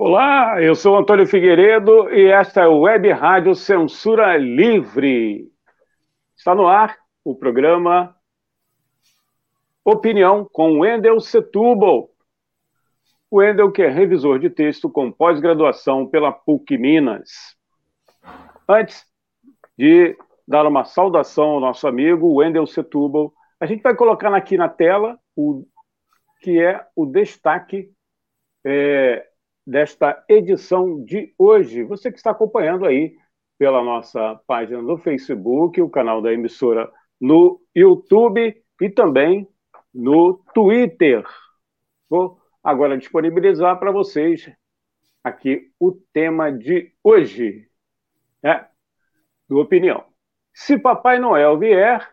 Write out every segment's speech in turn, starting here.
Olá, eu sou Antônio Figueiredo e esta é a Web Rádio Censura Livre. Está no ar o programa Opinião com Wendel Setúbal. O Wendel, que é revisor de texto com pós-graduação pela PUC Minas. Antes de dar uma saudação ao nosso amigo Wendel Setúbal, a gente vai colocar aqui na tela o que é o destaque é, desta edição de hoje. Você que está acompanhando aí pela nossa página no Facebook, o canal da emissora no YouTube e também no Twitter. Vou agora disponibilizar para vocês aqui o tema de hoje, né? Do Opinião. Se Papai Noel vier,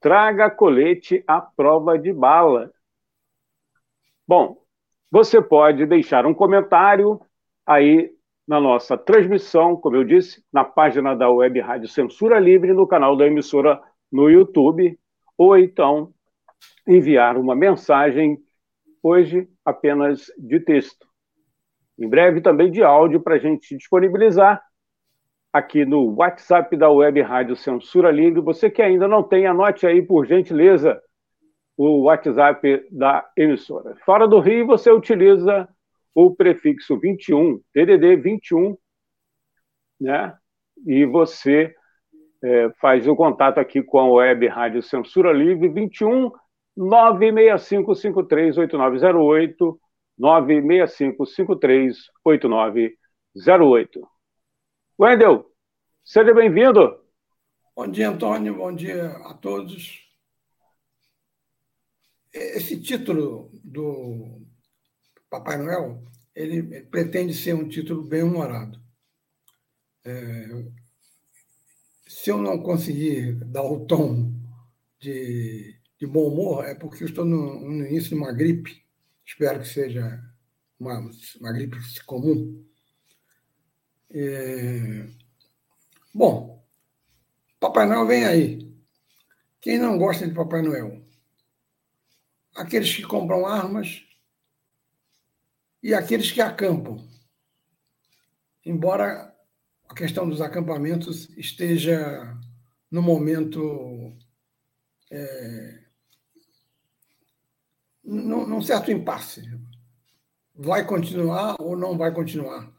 traga colete à prova de bala. Bom, você pode deixar um comentário aí na nossa transmissão, como eu disse, na página da Web Rádio Censura Livre, no canal da emissora no YouTube, ou então enviar uma mensagem, hoje apenas de texto. Em breve também de áudio para a gente disponibilizar aqui no WhatsApp da Web Rádio Censura Livre. Você que ainda não tem, anote aí, por gentileza, o WhatsApp da emissora. Fora do Rio, você utiliza o prefixo 21, DDD 21, né? E você é, faz o contato aqui com a Web Rádio Censura Livre 21 965538908 965538908. Wendel, seja bem-vindo. Bom dia, Antônio. Bom dia a todos. Esse título do Papai Noel, ele pretende ser um título bem humorado. É, se eu não conseguir dar o tom de, de bom humor, é porque estou no, no, início de uma gripe. Espero que seja uma, uma gripe comum. É, bom, Papai Noel vem aí. Quem não gosta de Papai Noel? Aqueles que compram armas e aqueles que acampam. Embora a questão dos acampamentos esteja no momento é, num, num certo impasse. Vai continuar ou não vai continuar,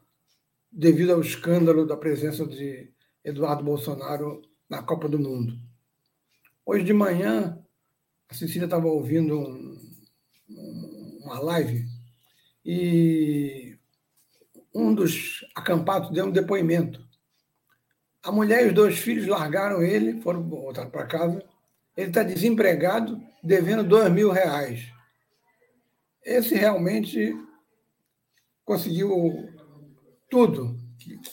devido ao escândalo da presença de Eduardo Bolsonaro na Copa do Mundo. Hoje de manhã, a Cecília estava ouvindo um, uma live e um dos acampados deu um depoimento. A mulher e os dois filhos largaram ele, foram voltar para casa. Ele está desempregado, devendo dois mil reais. Esse realmente conseguiu tudo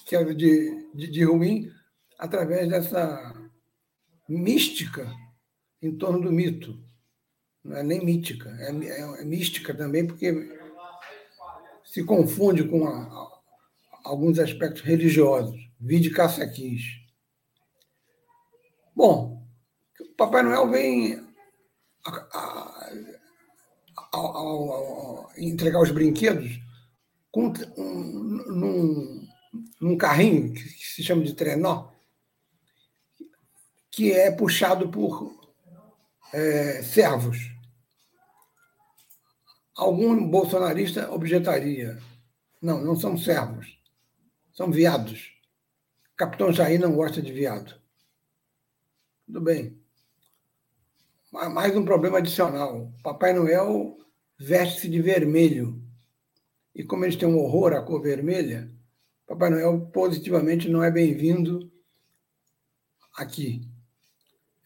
que era de, de, de ruim através dessa mística em torno do mito não é nem mítica, é, é, é mística também, porque se confunde com a, a, alguns aspectos religiosos. Vide caça-quis. Bom, Papai Noel vem a, entregar os brinquedos com, um, num, num carrinho que se chama de trenó, que é puxado por é, servos. Algum bolsonarista objetaria. Não, não são servos. São viados. Capitão Jair não gosta de viado. Tudo bem. Mais um problema adicional. Papai Noel veste-se de vermelho. E como eles têm um horror à cor vermelha, Papai Noel positivamente não é bem-vindo aqui.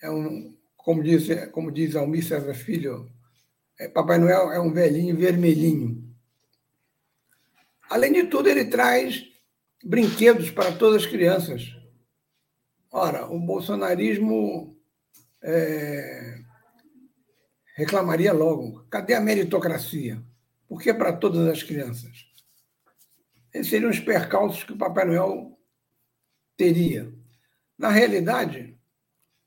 É um, como diz, como diz Almir César Filho, é, Papai Noel é um velhinho vermelhinho. Além de tudo, ele traz brinquedos para todas as crianças. Ora, o bolsonarismo é, reclamaria logo: cadê a meritocracia? Por que para todas as crianças? Esses seriam os percalços que o Papai Noel teria. Na realidade,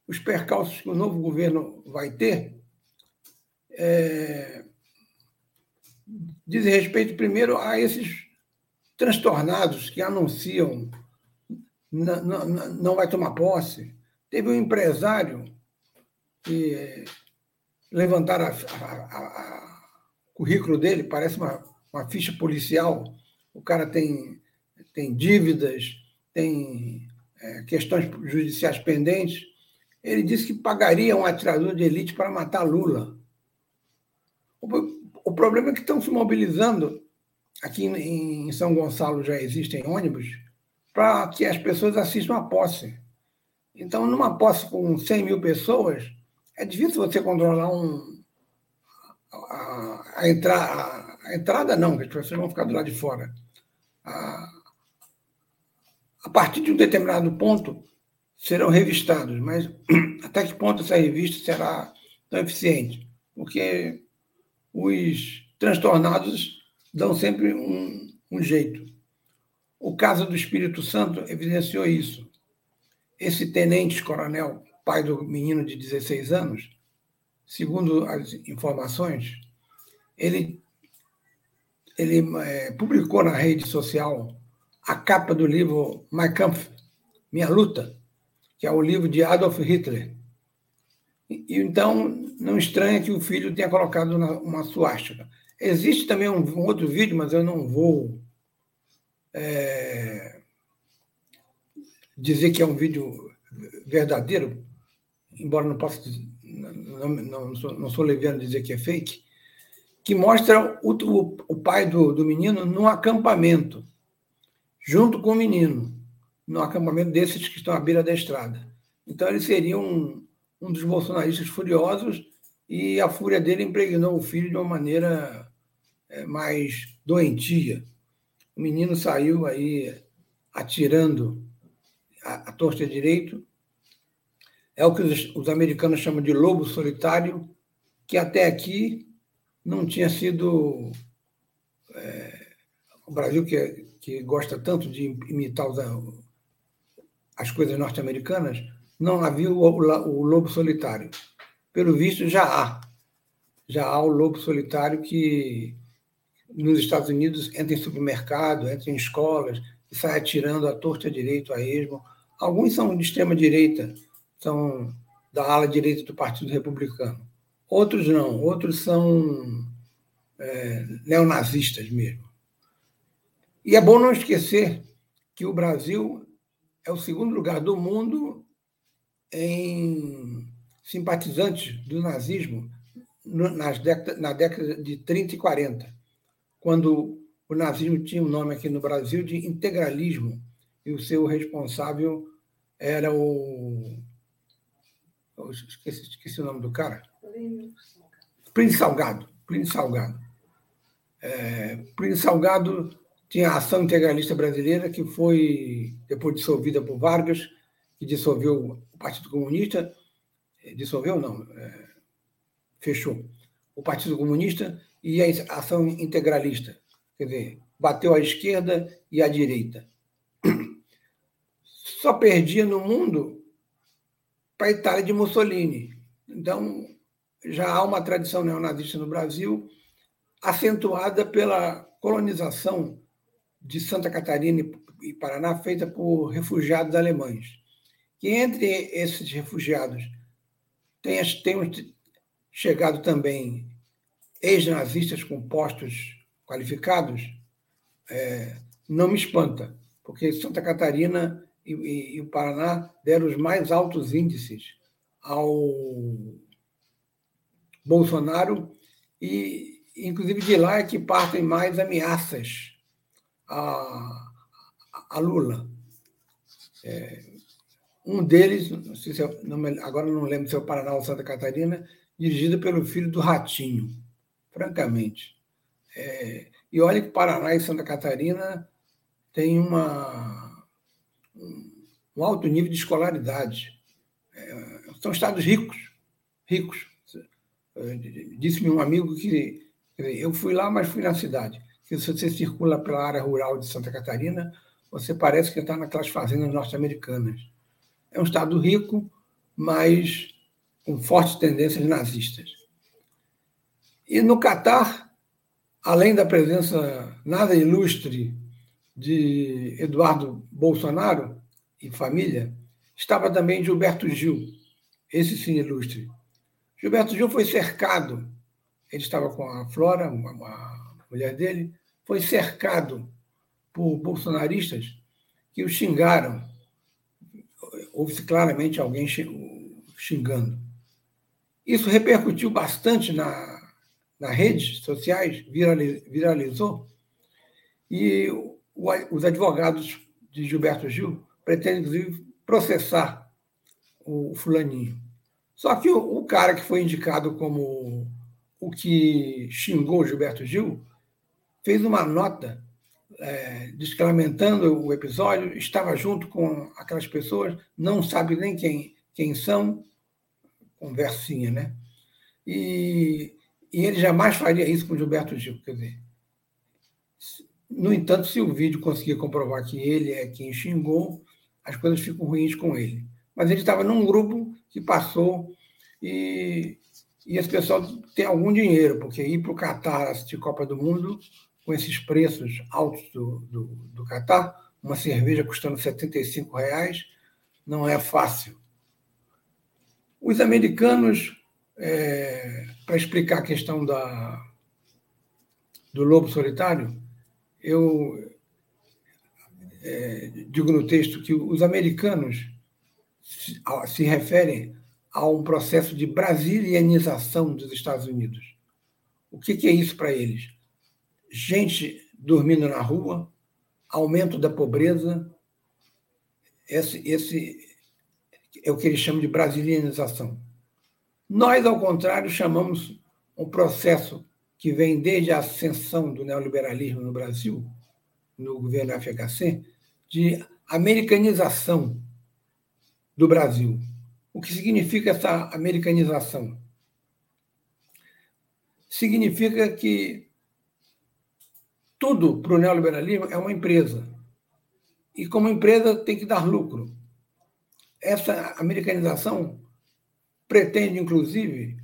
os percalços que o novo governo vai ter é, dizem respeito, primeiro, a esses transtornados que anunciam não vai tomar posse. Teve um empresário que levantaram o currículo dele, parece uma, uma ficha policial. O cara tem, tem dívidas, tem é, questões judiciais pendentes. Ele disse que pagaria um atirador de elite para matar Lula. O, problema é que estão se mobilizando. Aqui em São Gonçalo já existem ônibus para que as pessoas assistam a posse. Então, numa posse com 100 mil pessoas, é difícil você controlar um, a, a, entra, a, a entrada, não, porque as pessoas vão ficar do lado de fora. A, a partir de um determinado ponto, serão revistados, mas até que ponto essa revista será tão eficiente? Porque os transtornados dão sempre um, um jeito. O caso do Espírito Santo evidenciou isso. Esse tenente-coronel, pai do menino de 16 anos, segundo as informações, ele, ele é, publicou na rede social a capa do livro My Kampf, Minha Luta, que é o livro de Adolf Hitler. E, então, não estranha que o filho tenha colocado uma suástica. Existe também um, um, outro vídeo, mas eu não vou é, dizer que é um vídeo verdadeiro, embora não possa não, não, sou, não sou leviano dizer que é fake, que mostra o, o, o pai do, do menino num acampamento junto com o menino, no acampamento desses que estão à beira da estrada. Então, ele seria um, um dos bolsonaristas furiosos e a fúria dele impregnou o filho de uma maneira é, mais doentia. O menino saiu aí atirando a, a torta direito. É o que os, os americanos chamam de lobo solitário, que até aqui não tinha sido. É, o Brasil, que que gosta tanto de imitar os, as coisas norte-americanas, não havia o, o, lobo solitário. Pelo visto, já há. Já há o lobo solitário que nos Estados Unidos entra em supermercado, entra em escolas e sai atirando à torta direito a esmo. Alguns são de extrema direita, são da ala direita do Partido Republicano. Outros não, outros são é, neonazistas mesmo. E é bom não esquecer que o Brasil é o segundo lugar do mundo em simpatizantes do nazismo nas na década de 30 e 40, quando o nazismo tinha um nome aqui no Brasil de integralismo e o seu responsável era o. esqueci, esqueci o nome do cara. Plínio Salgado. Plínio Salgado. É, Plínio Salgado tinha a Ação Integralista Brasileira, que foi depois dissolvida por Vargas, que dissolveu o Partido Comunista. Eh, dissolveu, não, é, fechou. O Partido Comunista e a Ação Integralista. Quer dizer, bateu à esquerda e à direita. Só perdia no mundo para a Itália de Mussolini. Então, já há uma tradição neonazista no Brasil, acentuada pela colonização de Santa Catarina e Paraná feita por refugiados alemães. Que entre esses refugiados tem, tem chegado também ex-nazistas com postos qualificados, é, não me espanta, porque Santa Catarina e, e, e, o Paraná deram os mais altos índices ao Bolsonaro e, inclusive, de lá é que partem mais ameaças a, a Lula. É, um deles, não se é, não, agora não lembro se é o Paraná ou Santa Catarina, dirigido pelo filho do Ratinho. francamente. É, e olha que Paraná e Santa Catarina têm uma, um alto nível de escolaridade. É, são estados ricos, ricos. Disse-me um amigo que eu fui lá, mas fui na cidade. Que se você circula pela área rural de Santa Catarina, você parece que está naquelas fazendas norte-americanas. É um estado rico, mas com fortes tendências nazistas. E no Catar, além da presença nada ilustre de Eduardo Bolsonaro e família, estava também Gilberto Gil, esse sim ilustre. Gilberto Gil foi cercado, ele estava com a Flora, uma, mulher dele, foi cercado por bolsonaristas que o xingaram. Houve claramente alguém xingando. Isso repercutiu bastante na, nas redes sociais, viralizou, e os advogados de Gilberto Gil pretendem, inclusive, processar o fulaninho. Só que o, o cara que foi indicado como o que xingou Gilberto Gil fez uma nota é, desclamentando o episódio, estava junto com aquelas pessoas, não sabe nem quem, quem são, conversinha, né? E, e ele jamais faria isso com Gilberto Gil, quer dizer. No entanto, se o vídeo conseguir comprovar que ele é quem xingou, as coisas ficam ruins com ele. Mas ele estava num grupo que passou e, e esse pessoal tem algum dinheiro, porque ir para o Catar assistir Copa do Mundo, com esses preços altos do, do, do Catar, uma cerveja custando 75 reais, não é fácil. Os americanos, é, para explicar a questão da, do lobo solitário, eu é, digo no texto que os americanos se, se referem a um processo de brasilianização dos Estados Unidos. O que, que é isso para eles? Gente dormindo na rua, aumento da pobreza, esse, esse é o que eles chamam de brasilianização. Nós, ao contrário, chamamos um processo que vem desde a ascensão do neoliberalismo no Brasil, no governo FHC, de americanização do Brasil. O que significa essa americanização? Significa que tudo para o neoliberalismo é uma empresa. E como empresa tem que dar lucro essa americanização pretende, inclusive,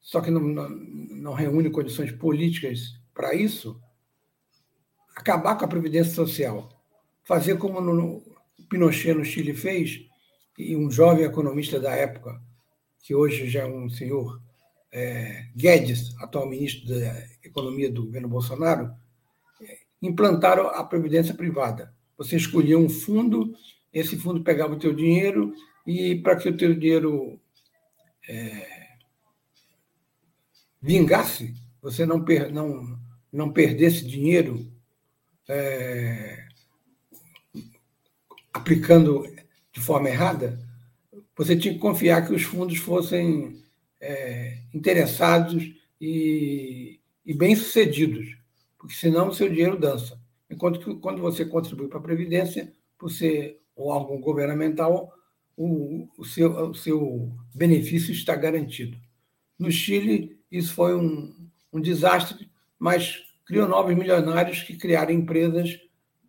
só que não, não, não reúne condições políticas para isso, acabar com a previdência social, fazer como no, Pinochet no Chile fez, e um jovem economista da época, que hoje já é um senhor, é, Guedes, atual ministro da Economia do governo Bolsonaro, implantaram a previdência privada. Você escolhia um fundo esse fundo pegava o teu dinheiro e para que o teu dinheiro é, vingasse, você não, per, não, não perdesse dinheiro é, aplicando de forma errada, você tinha que confiar que os fundos fossem é, interessados e, e bem-sucedidos, porque senão o seu dinheiro dança. Enquanto que quando você contribui para a Previdência, ser ou órgão governamental, o, o, seu, o seu benefício está garantido. No Chile, isso foi um, um desastre, mas criou novos milionários que criaram empresas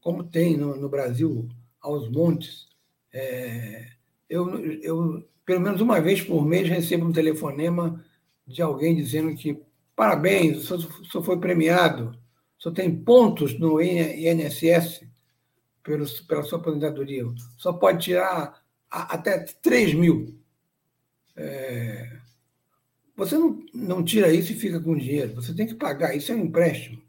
como tem no, no Brasil, aos montes. É, eu, eu, pelo menos uma vez por mês, recebo um telefonema de alguém dizendo que parabéns, o senhor foi premiado, senhor tem pontos no INSS, pela sua aposentadoria. Só pode tirar até 3 mil. É, você não, não tira isso e fica com dinheiro. Você tem que pagar. Isso é um empréstimo.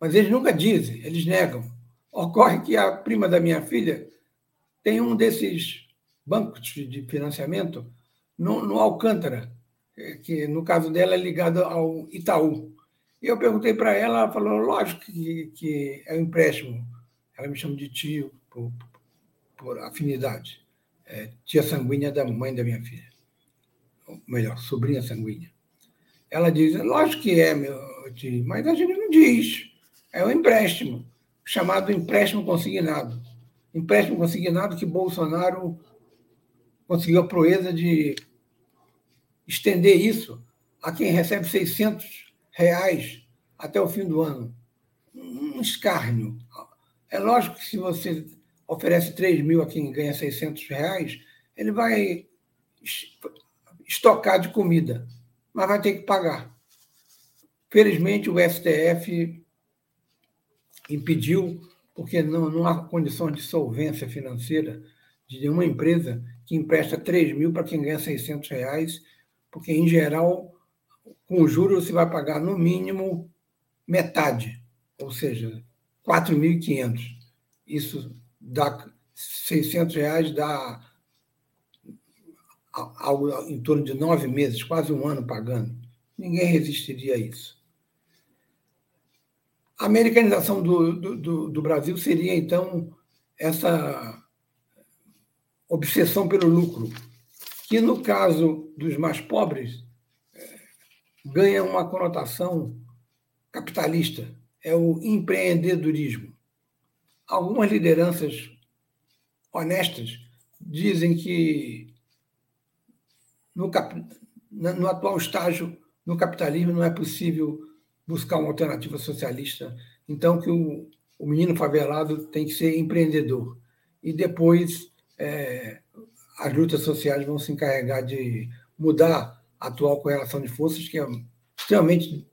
Mas eles nunca dizem, eles negam. Ocorre que a prima da minha filha tem um desses bancos de financiamento no, no Alcântara, que no caso dela é ligado ao Itaú. E eu perguntei para ela, ela falou, lógico que, que é um empréstimo ela me chama de tio por, por afinidade. É, tia sanguínea da mãe da minha filha. Ou melhor, sobrinha sanguínea. Ela diz, lógico que é, meu tio, mas a gente não diz. É um empréstimo, chamado empréstimo consignado. Empréstimo consignado que Bolsonaro conseguiu a proeza de estender isso a quem recebe 600 reais até o fim do ano. Um escárnio. É lógico que se você oferece 3 mil a quem ganha 600 reais, ele vai estocar de comida, mas vai ter que pagar. Felizmente, o STF impediu, porque não, não há condição de solvência financeira de nenhuma empresa que empresta 3 mil para quem ganha 600 reais, porque, em geral, com juros você vai pagar no mínimo metade, ou seja, 4.500. Isso dá 600 reais, dá algo em torno de nove meses, quase um ano pagando. Ninguém resistiria a isso. A americanização do, do, do Brasil seria, então, essa obsessão pelo lucro, que, no caso dos mais pobres, ganha uma conotação capitalista, é o empreendedorismo. Algumas lideranças honestas dizem que no, cap... no atual estágio no capitalismo não é possível buscar uma alternativa socialista, então que o, o menino favelado tem que ser empreendedor. E depois é, as lutas sociais vão se encarregar de mudar atual correlação de forças, que é extremamente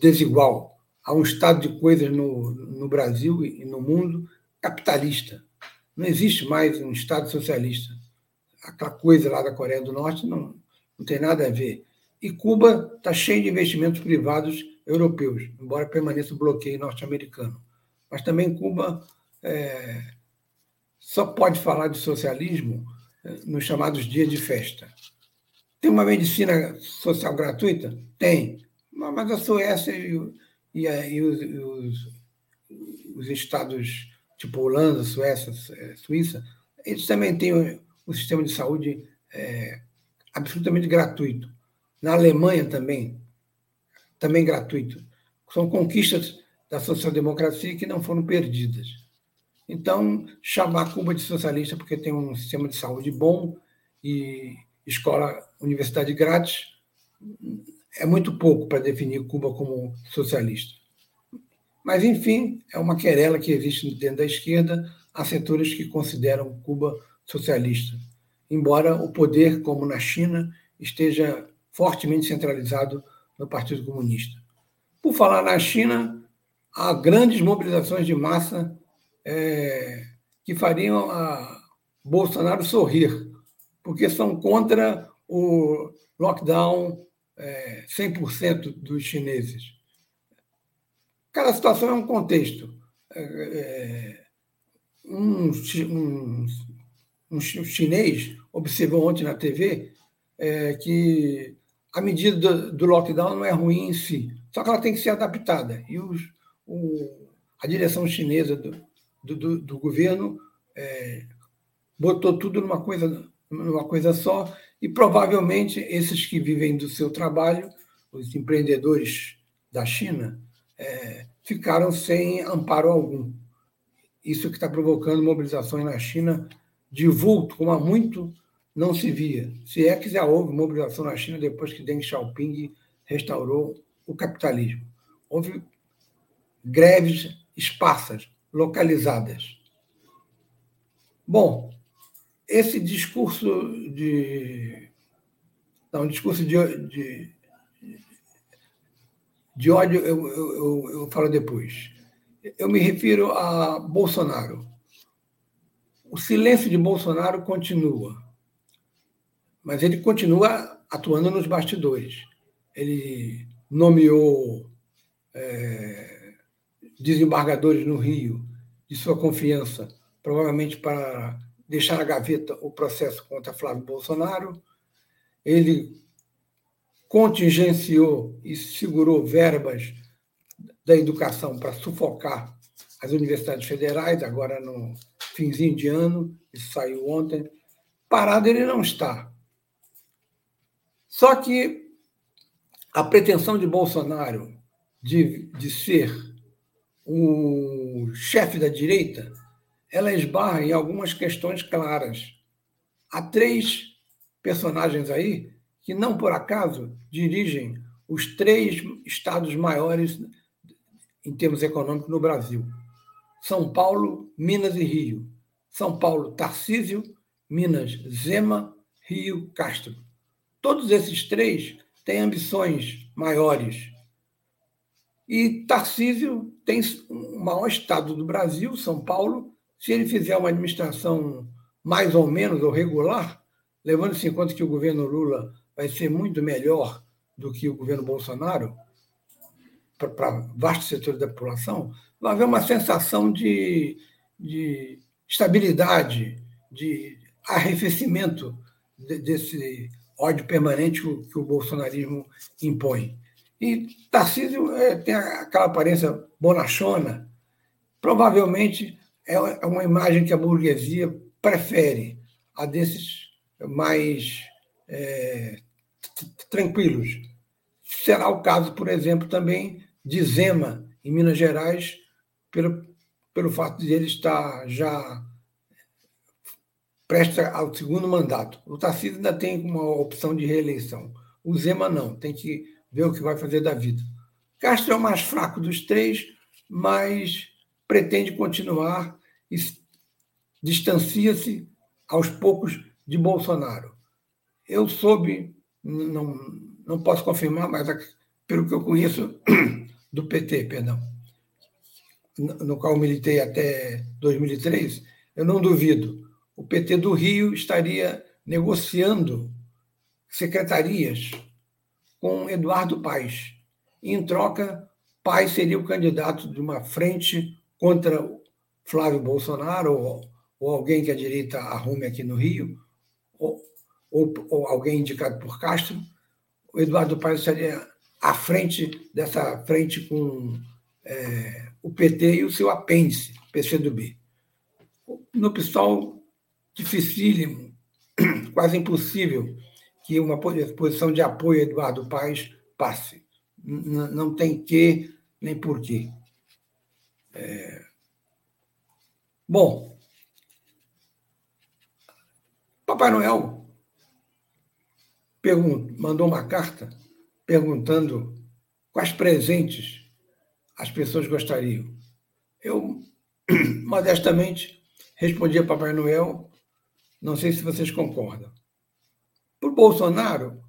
desigual. Há um estado de coisas no, no Brasil e no mundo capitalista. Não existe mais um Estado socialista. Aquela coisa lá da Coreia do Norte não, não tem nada a ver. E Cuba está cheio de investimentos privados europeus, embora permaneça o bloqueio norte-americano. Mas também Cuba é, só pode falar de socialismo é, nos chamados dias de festa. Tem uma medicina social gratuita? Tem. Mas a Suécia e, e, e, os, e os, os, estados tipo Holanda, Suécia, é, Suíça, eles também têm um, sistema de saúde é, absolutamente gratuito. Na Alemanha também, também gratuito. São conquistas da social-democracia que não foram perdidas. Então, chamar Cuba de socialista porque tem um sistema de saúde bom e escola, universidade grátis, é muito pouco para definir Cuba como socialista. Mas, enfim, é uma querela que existe dentro da esquerda há setores que consideram Cuba socialista, embora o poder, como na China, esteja fortemente centralizado no Partido Comunista. Por falar na China, há grandes mobilizações de massa é, que fariam a Bolsonaro sorrir, porque são contra o lockdown é, 100% dos chineses. Cada situação é um contexto. É, é um, um, um, chinês observou ontem na TV é, que a medida do, do, lockdown não é ruim em si, só que ela tem que ser adaptada. E os, o, a direção chinesa do, do, do governo é, botou tudo numa coisa uma coisa só, e provavelmente esses que vivem do seu trabalho, os empreendedores da China, é, ficaram sem amparo algum. Isso que está provocando mobilizações na China de vulto, como há muito não se via. Se é que já houve mobilização na China depois que Deng Xiaoping restaurou o capitalismo. Houve greves esparsas, localizadas. Bom, esse discurso de. Não, discurso de, de, de ódio eu, eu, eu falo depois. Eu me refiro a Bolsonaro. O silêncio de Bolsonaro continua, mas ele continua atuando nos bastidores. Ele nomeou é, desembargadores no Rio de sua confiança, provavelmente para deixar na gaveta o processo contra Flávio Bolsonaro. Ele contingenciou e segurou verbas da educação para sufocar as universidades federais, agora no finzinho de ano, isso saiu ontem. Parado ele não está. Só que a pretensão de Bolsonaro de, de ser o chefe da direita, ela esbarra em algumas questões claras. Há três personagens aí que, não por acaso, dirigem os três estados maiores em termos econômicos no Brasil: São Paulo, Minas e Rio. São Paulo, Tarcísio, Minas, Zema, Rio, Castro. Todos esses três têm ambições maiores. E Tarcísio tem o maior estado do Brasil, São Paulo. Se ele fizer uma administração mais ou menos ou regular, levando-se em conta que o governo Lula vai ser muito melhor do que o governo Bolsonaro, para vastos setores da população, vai haver uma sensação de, de estabilidade, de arrefecimento desse ódio permanente que o bolsonarismo impõe. E Tarcísio é, tem aquela aparência bonachona, provavelmente é, é uma imagem que a burguesia prefere, a desses mais é, tranquilos. Será o caso, por exemplo, também de Zema, em Minas Gerais, pelo, pelo fato de ele estar já presta ao segundo mandato. O Tarcísio ainda tem uma opção de reeleição. O Zema não, tem que ver o que vai fazer da vida. Castro é o mais fraco dos três, mas pretende continuar distancia-se aos poucos de Bolsonaro. Eu soube, não, não posso confirmar, mas pelo que eu conheço do PT, perdão, no qual militei até 2003, eu não duvido o PT do Rio estaria negociando secretarias com Eduardo Paes. Em troca, Paes seria o candidato de uma frente contra Flávio Bolsonaro ou, ou alguém que a direita arrume aqui no Rio, ou, ou, ou alguém indicado por Castro. O Eduardo Paes estaria à frente dessa frente com é, o PT e o seu apêndice, PCdoB. No PSOL, dificílimo, quase impossível que uma posição de apoio a Eduardo Paes passe. Não tem que nem porquê. É... Bom, Papai Noel mandou uma carta perguntando quais presentes as pessoas gostariam. Eu, modestamente, respondi a Papai Noel não sei se vocês concordam. Para o Bolsonaro,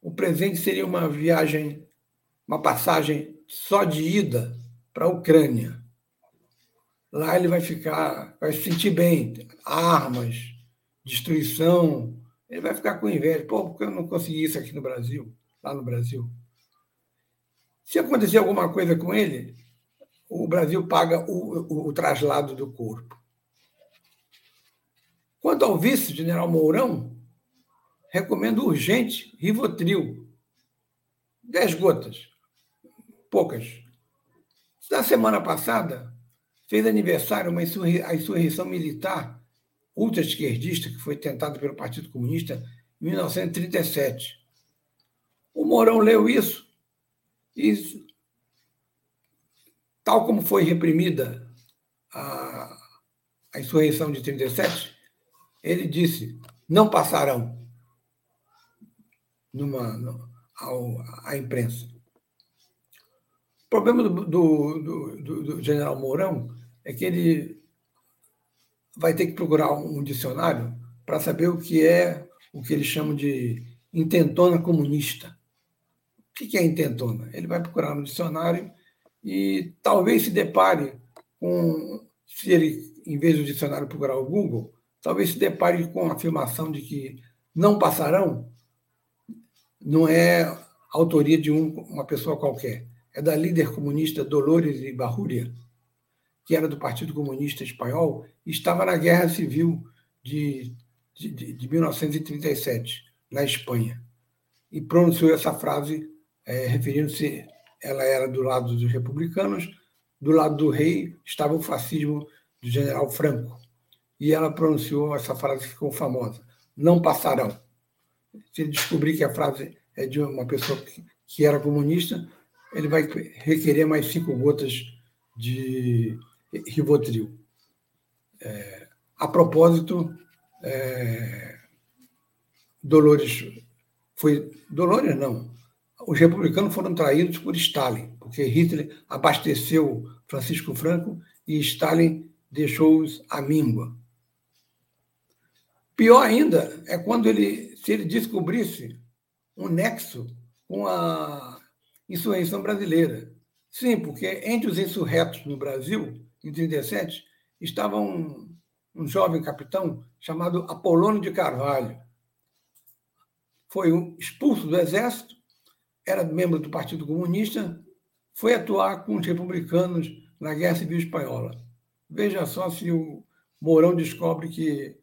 o presente seria uma viagem, uma passagem só de ida para a Ucrânia. Lá ele vai ficar, vai se sentir bem, armas, destruição. Ele vai ficar com inveja. Pô, por que eu não consegui isso aqui no Brasil, lá no Brasil? Se acontecer alguma coisa com ele, o Brasil paga o, o, o traslado do corpo. Quanto ao vice-general Mourão, recomendo urgente Rivotril. Dez gotas. Poucas. Na semana passada, fez aniversário uma insurri a insurreição militar ultra-esquerdista que foi tentada pelo Partido Comunista em 1937. O Mourão leu isso e, tal como foi reprimida a, a insurreição de 37, ele disse: não passarão numa, no, ao, à imprensa. Problema do, do, do, do, general Mourão é que ele vai ter que procurar um dicionário para saber o que é o que eles chamam de intentona comunista. O que é intentona? Ele vai procurar no dicionário e talvez se depare com, se ele, em vez do dicionário procurar o Google, talvez se depare com a afirmação de que não passarão, não é autoria de um, uma pessoa qualquer. É da líder comunista Dolores Ibarrúria, que era do Partido Comunista Espanhol e estava na Guerra Civil de, de, de 1937, na Espanha. E pronunciou essa frase é, referindo-se, ela era do lado dos republicanos, do lado do rei estava o fascismo do general Franco e ela pronunciou essa frase que ficou famosa: não passarão. Se descobrir que a frase é de uma pessoa que, que era comunista, ele vai requerer mais cinco gotas de Rivotril. É, a propósito, é, Dolores foi. Dolores não. Os republicanos foram traídos por Stalin, porque Hitler abasteceu Francisco Franco e Stalin deixou-os à míngua. Pior ainda é quando ele, se ele descobrisse um nexo com a insurreição brasileira. Sim, porque entre os insurretos no Brasil, em 37, estava um, um jovem capitão chamado Apolônio de Carvalho. Foi expulso do exército, era membro do Partido Comunista, foi atuar com os republicanos na Guerra Civil Espanhola. Veja só se o Mourão descobre que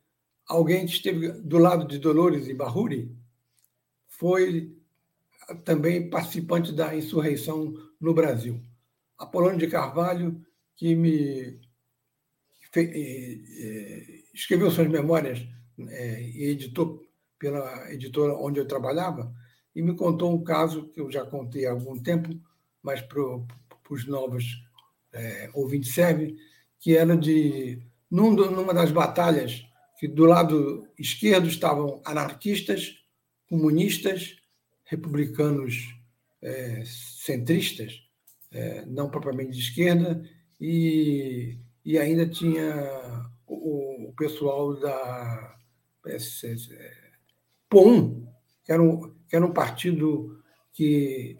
alguém que esteve do lado de Dolores e Barruri foi também participante da insurreição no Brasil. Apolônio de Carvalho, que me escreveu suas memórias é, e editou pela editora onde eu trabalhava, e me contou um caso que eu já contei há algum tempo, mas para os novos é, ouvintes serve, que era de num, numa das batalhas que do lado esquerdo estavam anarquistas, comunistas, republicanos é, centristas, é, não propriamente de esquerda, e, e ainda tinha o, o pessoal da POM, que era, um, que era um partido que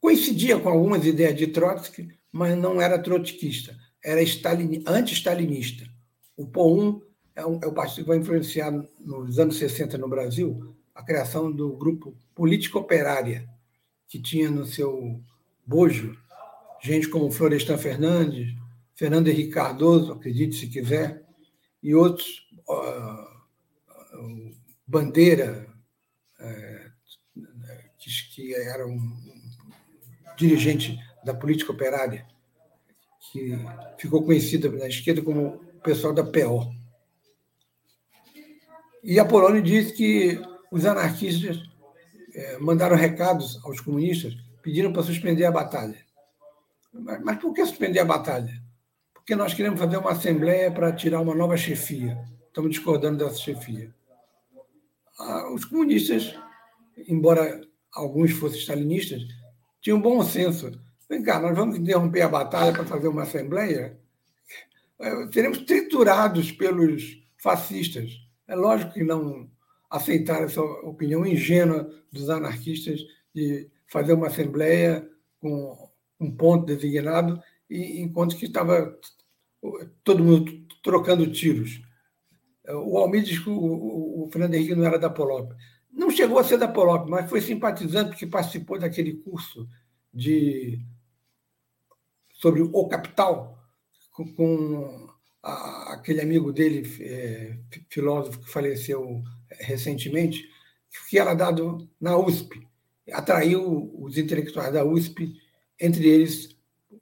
coincidia com algumas ideias de Trotsky, mas não era trotskista, era anti-stalinista. O POUM é, um, é o partido que vai influenciar nos anos 60 no Brasil a criação do grupo Política Operária, que tinha no seu bojo gente como Florestan Fernandes, Fernando Henrique Cardoso, acredite se quiser, e outros, Bandeira, uh, que, era um dirigente da política operária, que ficou conhecida na esquerda como o pessoal da PO. E Apolônio disse que os anarquistas é, mandaram recados aos comunistas pedindo para suspender a batalha. Mas, mas por que suspender a batalha? Porque nós queremos fazer uma assembleia para tirar uma nova chefia. Estamos discordando dessa chefia. Ah, os comunistas, embora alguns fossem stalinistas, tinham bom senso. Vem cá, nós vamos interromper a batalha para fazer uma assembleia? É, seremos triturados pelos fascistas. É lógico que não aceitar essa opinião ingênua dos anarquistas de fazer uma assembleia com um ponto designado, e enquanto que estava todo mundo trocando tiros. O Almir diz que o, Fernando Henrique não era da Polop. Não chegou a ser da Polop, mas foi simpatizante porque participou daquele curso de sobre o capital com, aquele amigo dele, é, filósofo que faleceu recentemente, que era dado na USP. Atraiu os intelectuais da USP, entre eles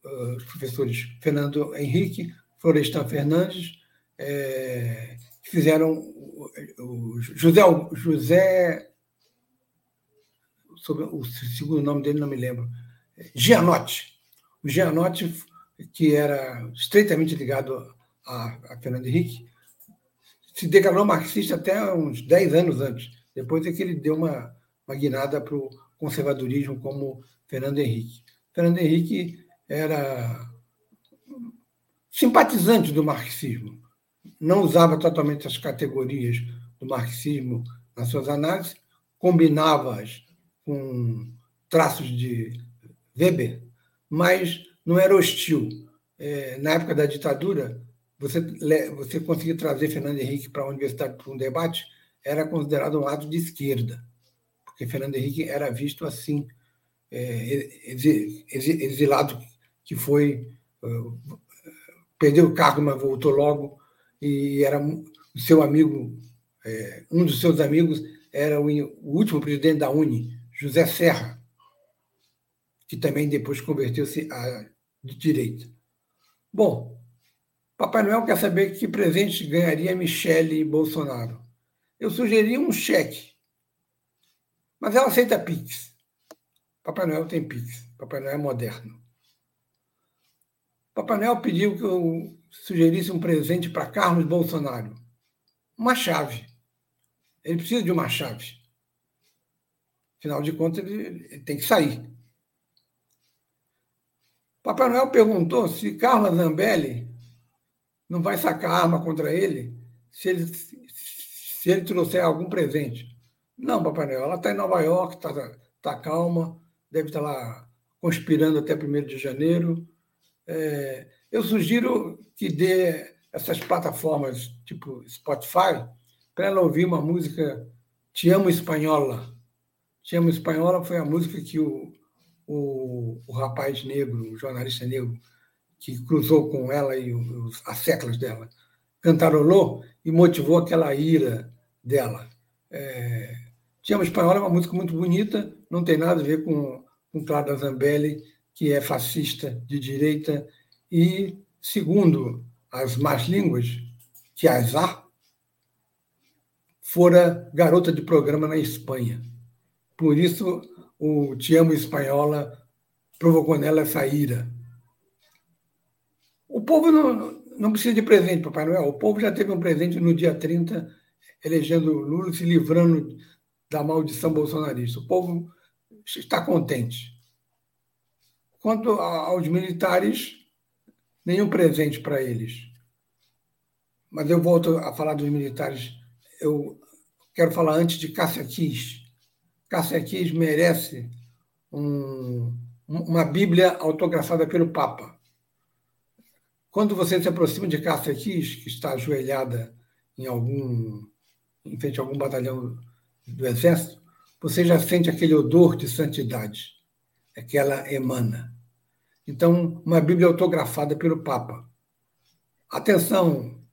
ah, os professores Fernando Henrique, Florestan Fernandes, é, que fizeram o José, José sobre o segundo nome dele não me lembro, Gianotti. O Gianotti, que era estreitamente ligado a Fernando Henrique, se declarou marxista até uns 10 anos antes. Depois é que ele deu uma, uma guinada para o conservadorismo como Fernando Henrique. Fernando Henrique era simpatizante do marxismo. Não usava totalmente as categorias do marxismo nas suas análises, combinava-as com traços de Weber, mas não era hostil. É, na época da ditadura, você, você conseguir trazer Fernando Henrique para a universidade para um debate era considerado um ato de esquerda, porque Fernando Henrique era visto assim, é, exilado que foi, perdeu o cargo, mas voltou logo, e era seu amigo, é, um dos seus amigos era o último presidente da Uni, José Serra, que também depois converteu-se à direita. Bom, Papai Noel quer saber que presente ganharia Michele Bolsonaro. Eu sugeri um cheque, mas ela aceita Pix. Papai Noel tem Pix. Papai Noel é moderno. Papai Noel pediu que eu sugerisse um presente para Carlos Bolsonaro. Uma chave. Ele precisa de uma chave. Afinal de contas, ele, tem que sair. Papai Noel perguntou se Carla Zambelli não vai sacar arma contra ele se ele, se ele trouxer algum presente. Não, Papai Noel, ela está em Nova York, está tá calma, deve estar tá lá conspirando até 1 de janeiro. É, eu sugiro que dê essas plataformas tipo Spotify para ela ouvir uma música Te Amo Espanhola. Te Amo Espanhola foi a música que o, o, o rapaz negro, o jornalista negro, que cruzou com ela e os, as seclas dela, cantarolou e motivou aquela ira dela. É, Te Amo Espanhola é uma música muito bonita, não tem nada a ver com, com Clara Zambelli, que é fascista de direita e, segundo as más línguas, que as há, fora garota de programa na Espanha. Por isso, o Te Amo Espanhola provocou nela essa ira. Povo não, não precisa de presente, Papai Noel. O povo já teve um presente no dia 30, elegendo Lula, se livrando da maldição bolsonarista. O povo está contente. Quanto aos militares, nenhum presente para eles. Mas eu volto a falar dos militares. Eu quero falar antes de Cássia Kiss. Cássia Kiss merece um, uma Bíblia autografada pelo Papa. Quando você se aproxima de Cássia Kiss, que está ajoelhada em algum em frente a algum batalhão do exército, você já sente aquele odor de santidade é que ela emana. Então, uma Bíblia autografada pelo Papa. Atenção,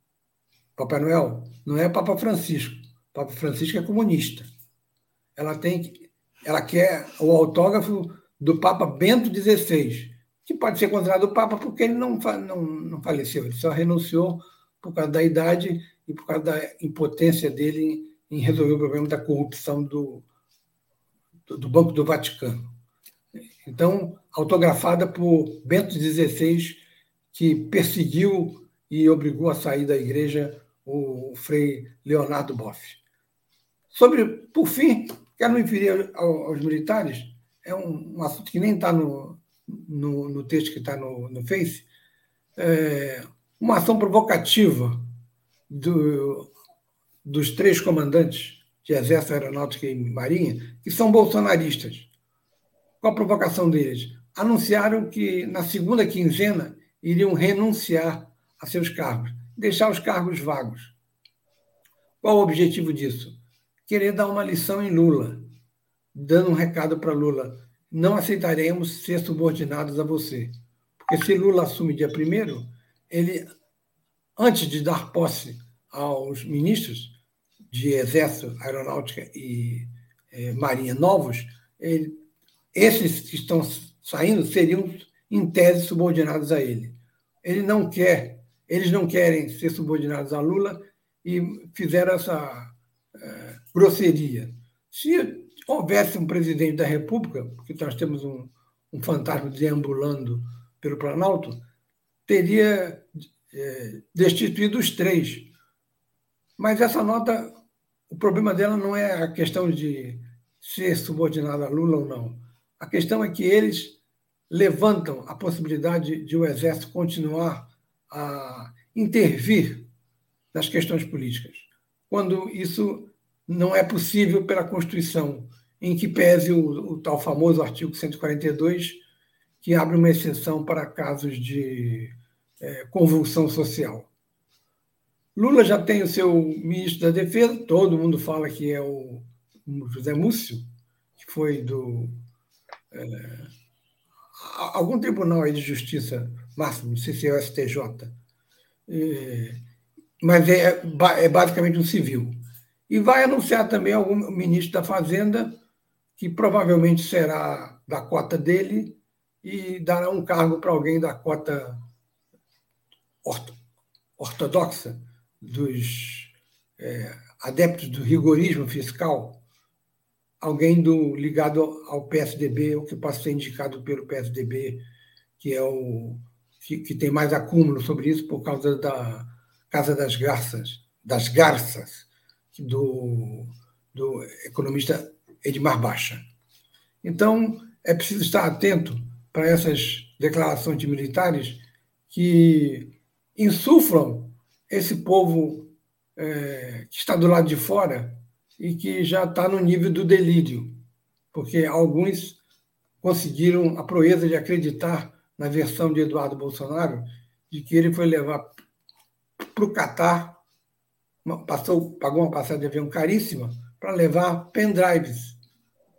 Papai Noel, não é Papa Francisco. Papa Francisco é comunista. Ela tem, ela quer o autógrafo do Papa Bento XVI, que pode ser considerado o Papa porque ele não, não, não faleceu, ele só renunciou por causa da idade e por causa da impotência dele em resolver o problema da corrupção do, do Banco do Vaticano. Então, autografada por Bento XVI, que perseguiu e obrigou a sair da igreja o frei Leonardo Boff. Sobre, por fim, quero me referir aos militares, é um, um assunto que nem está no, no, no, texto que está no, no Face, é uma ação provocativa do, dos três comandantes de Exército, Aeronáutica e Marinha, que são bolsonaristas. Qual a provocação deles? Anunciaram que na segunda quinzena iriam renunciar a seus cargos, deixar os cargos vagos. Qual o objetivo disso? Querer dar uma lição em Lula, dando um recado para Lula: não aceitaremos ser subordinados a você. Porque se Lula assume dia primeiro, ele, antes de dar posse aos ministros de Exército, Aeronáutica e eh, Marinha novos, ele esses que estão saindo seriam, em tese, subordinados a ele. Ele não quer, eles não querem ser subordinados a Lula e fizeram essa é, grosseria. Se houvesse um presidente da República, porque nós temos um, um fantasma deambulando pelo Planalto, teria é, destituído os três. Mas essa nota, o problema dela não é a questão de ser subordinado a Lula ou não. A questão é que eles levantam a possibilidade de o Exército continuar a intervir nas questões políticas, quando isso não é possível pela Constituição, em que pese o, o tal famoso artigo 142, que abre uma exceção para casos de é, convulsão social. Lula já tem o seu ministro da Defesa, todo mundo fala que é o José Múcio, que foi do é, algum tribunal de justiça máximo, não sei se é o STJ, é, mas é, é basicamente um civil. E vai anunciar também algum ministro da Fazenda, que provavelmente será da cota dele, e dará um cargo para alguém da cota ortodoxa dos é, adeptos do rigorismo fiscal. Alguém do ligado ao PSDB, ou que possa ser indicado pelo PSDB, que é o que, que tem mais acúmulo sobre isso por causa da Casa das Garças, das Garças, do, do economista Edmar Baixa. Então, é preciso estar atento para essas declarações de militares que insuflam esse povo é, que está do lado de fora e que já está no nível do delírio, porque alguns conseguiram a proeza de acreditar na versão de Eduardo Bolsonaro de que ele foi levar para o Catar, passou, pagou uma passagem de avião caríssima para levar pendrives,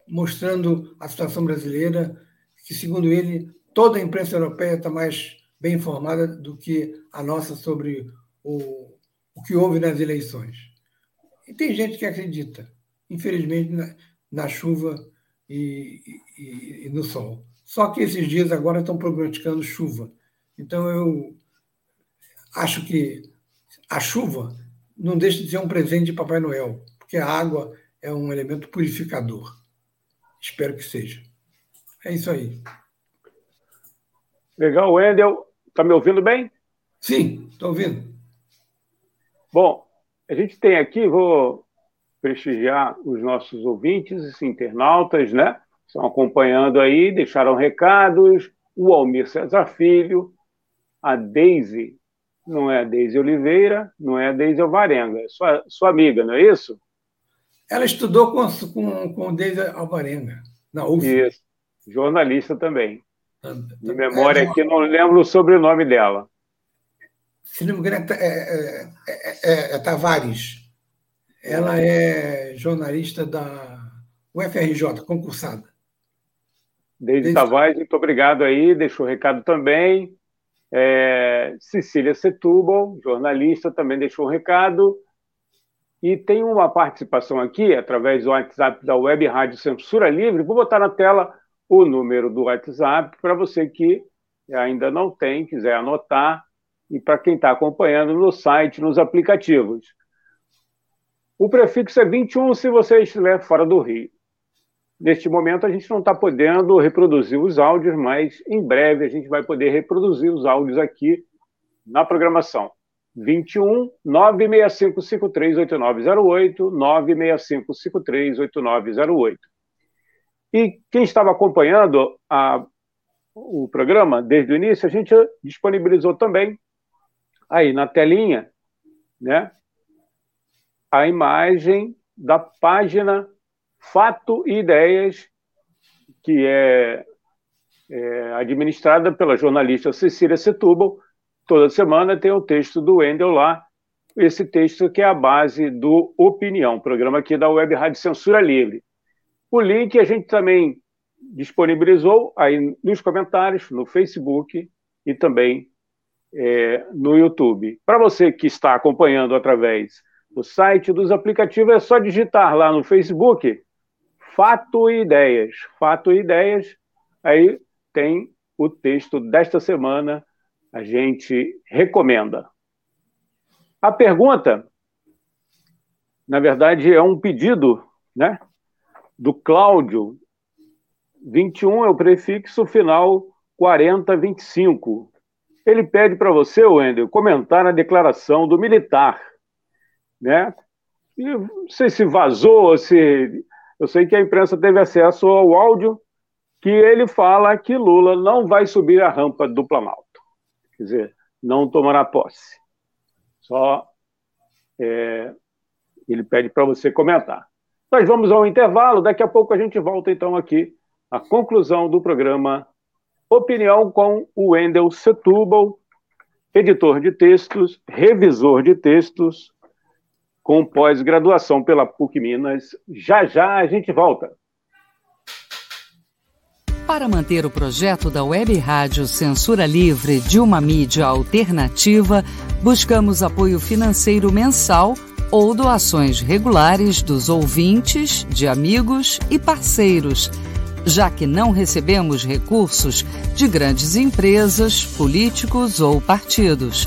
mostrando a situação brasileira, que, segundo ele, toda a imprensa europeia está mais bem informada do que a nossa sobre o, o que houve nas eleições. E tem gente que acredita, infelizmente, na, na chuva e, e, e, no sol. Só que esses dias agora estão prognosticando chuva. Então eu acho que a chuva não deixa de ser um presente de Papai Noel, porque a água é um elemento purificador. Espero que seja. É isso aí. Legal, Wendel. Está me ouvindo bem? Sim, estou ouvindo. Bom, a gente tem aqui, vou prestigiar os nossos ouvintes e internautas, né? Estão acompanhando aí, deixaram recados. O Almir César Filho, a Deise, não é a Deise Oliveira, não é a Deise Alvarenga, é sua, sua amiga, não é isso? Ela estudou com, com, com Deise Alvarenga, na UF. Isso, jornalista também. De memória é, aqui, não lembro o sobrenome dela. Se não me engano, é, é, é, é Tavares. Ela é jornalista da UFRJ, concursada. Desde, Desde... Tavares, muito obrigado aí, deixou o recado também. É, Cecília Setúbal, jornalista, também deixou um recado. E tem uma participação aqui, através do WhatsApp da Web Rádio Censura Livre. Vou botar na tela o número do WhatsApp para você que ainda não tem, quiser anotar, e para quem está acompanhando no site, nos aplicativos. O prefixo é 21 se você estiver fora do Rio. Neste momento, a gente não está podendo reproduzir os áudios, mas em breve a gente vai poder reproduzir os áudios aqui na programação. 21 965 538908, 965 538908. E quem estava acompanhando a, o programa desde o início, a gente disponibilizou também aí na telinha, né, a imagem da página Fato e Ideias, que é, é administrada pela jornalista Cecília Setúbal. Toda semana tem o texto do Wendel lá, esse texto que é a base do Opinião, programa aqui da Web Rádio Censura Livre. O link a gente também disponibilizou aí nos comentários, no Facebook e também é, no YouTube. Para você que está acompanhando através do site, dos aplicativos, é só digitar lá no Facebook Fato e Ideias. Fato e Ideias, aí tem o texto desta semana, a gente recomenda. A pergunta, na verdade, é um pedido, né? do Cláudio, 21 é o prefixo final 4025. Ele pede para você, Wendel, comentar a declaração do militar. Né? Não sei se vazou, se. Eu sei que a imprensa teve acesso ao áudio que ele fala que Lula não vai subir a rampa do Planalto. Quer dizer, não tomará posse. Só é, ele pede para você comentar. Nós vamos ao intervalo, daqui a pouco a gente volta então aqui à conclusão do programa Opinião com o Wendel Setúbal, editor de textos, revisor de textos, com pós-graduação pela PUC Minas. Já já a gente volta. Para manter o projeto da Web Rádio Censura Livre de uma mídia alternativa, buscamos apoio financeiro mensal ou doações regulares dos ouvintes, de amigos e parceiros, já que não recebemos recursos de grandes empresas, políticos ou partidos.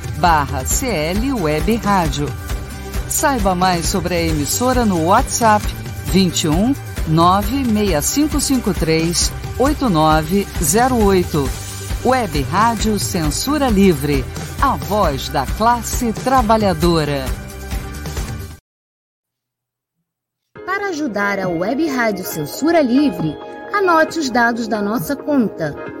barra CL Web Rádio. Saiba mais sobre a emissora no WhatsApp 21 96553 8908. Web Rádio Censura Livre, a voz da classe trabalhadora. Para ajudar a Web Rádio Censura Livre, anote os dados da nossa conta.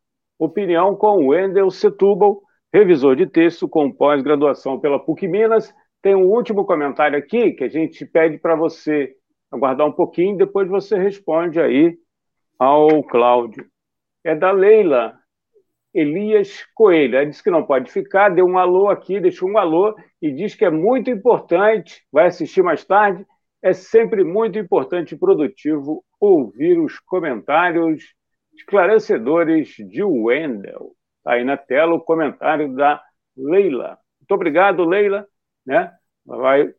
Opinião com Wendel Setúbal, revisor de texto com pós-graduação pela PUC Minas. Tem um último comentário aqui que a gente pede para você aguardar um pouquinho, depois você responde aí ao Cláudio. É da Leila Elias Coelho. Ela disse que não pode ficar, deu um alô aqui, deixou um alô e diz que é muito importante, vai assistir mais tarde, é sempre muito importante e produtivo ouvir os comentários esclarecedores de Wendel. Está aí na tela o comentário da Leila. Muito obrigado, Leila. Né? Vai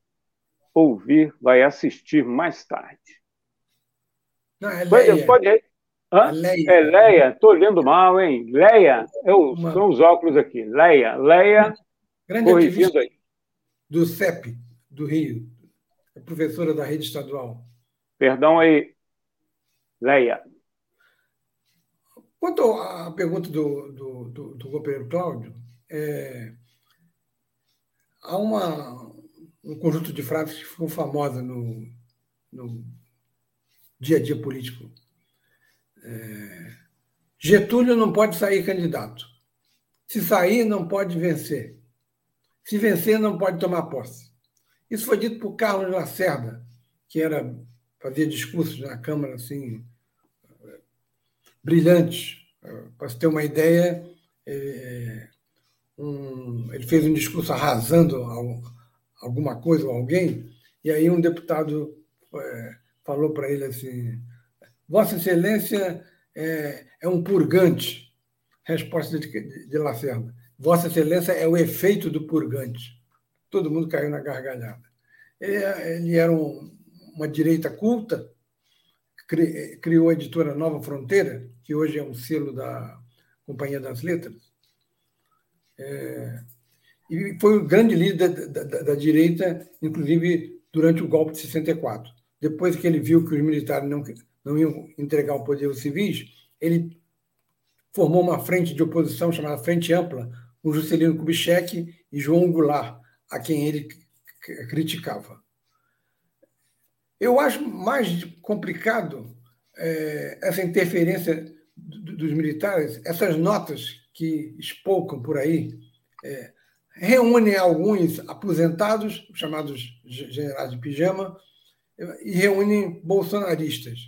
ouvir, vai assistir mais tarde. Não, é Leia. Pode, pode... Hã? É Leia. É Leia. Estou lendo mal, hein? Leia. Eu. São os óculos aqui. Leia. Leia. Grande corrigindo aí. Do CEP, do Rio. É professora da rede estadual. Perdão aí. Leia. Quanto à pergunta do, do, do, do companheiro Cláudio, é, há uma, um conjunto de frases que ficou famosa no, no dia a dia político. É, Getúlio não pode sair candidato. Se sair, não pode vencer. Se vencer, não pode tomar posse. Isso foi dito por Carlos Lacerda, que era fazia discursos na Câmara assim brilhantes. Para você ter uma ideia, é, um, ele fez um discurso arrasando alguma coisa ou alguém, e aí um deputado é, falou para ele assim: Vossa Excelência é, é um purgante. Resposta de, de Lacerda: Vossa Excelência é o efeito do purgante. Todo mundo caiu na gargalhada. Ele, ele era um, uma direita culta, criou a editora Nova Fronteira, que hoje é um selo da Companhia das Letras. É, e foi o grande líder da, da, da, direita, inclusive durante o golpe de 64. Depois que ele viu que os militares não, não iam entregar o poder aos civis, ele formou uma frente de oposição chamada Frente Ampla, com Juscelino Kubitschek e João Goulart, a quem ele criticava. Eu acho mais complicado é, essa interferência dos militares, essas notas que espocam por aí, é, reúnem alguns aposentados, chamados generais de pijama, e reúnem bolsonaristas.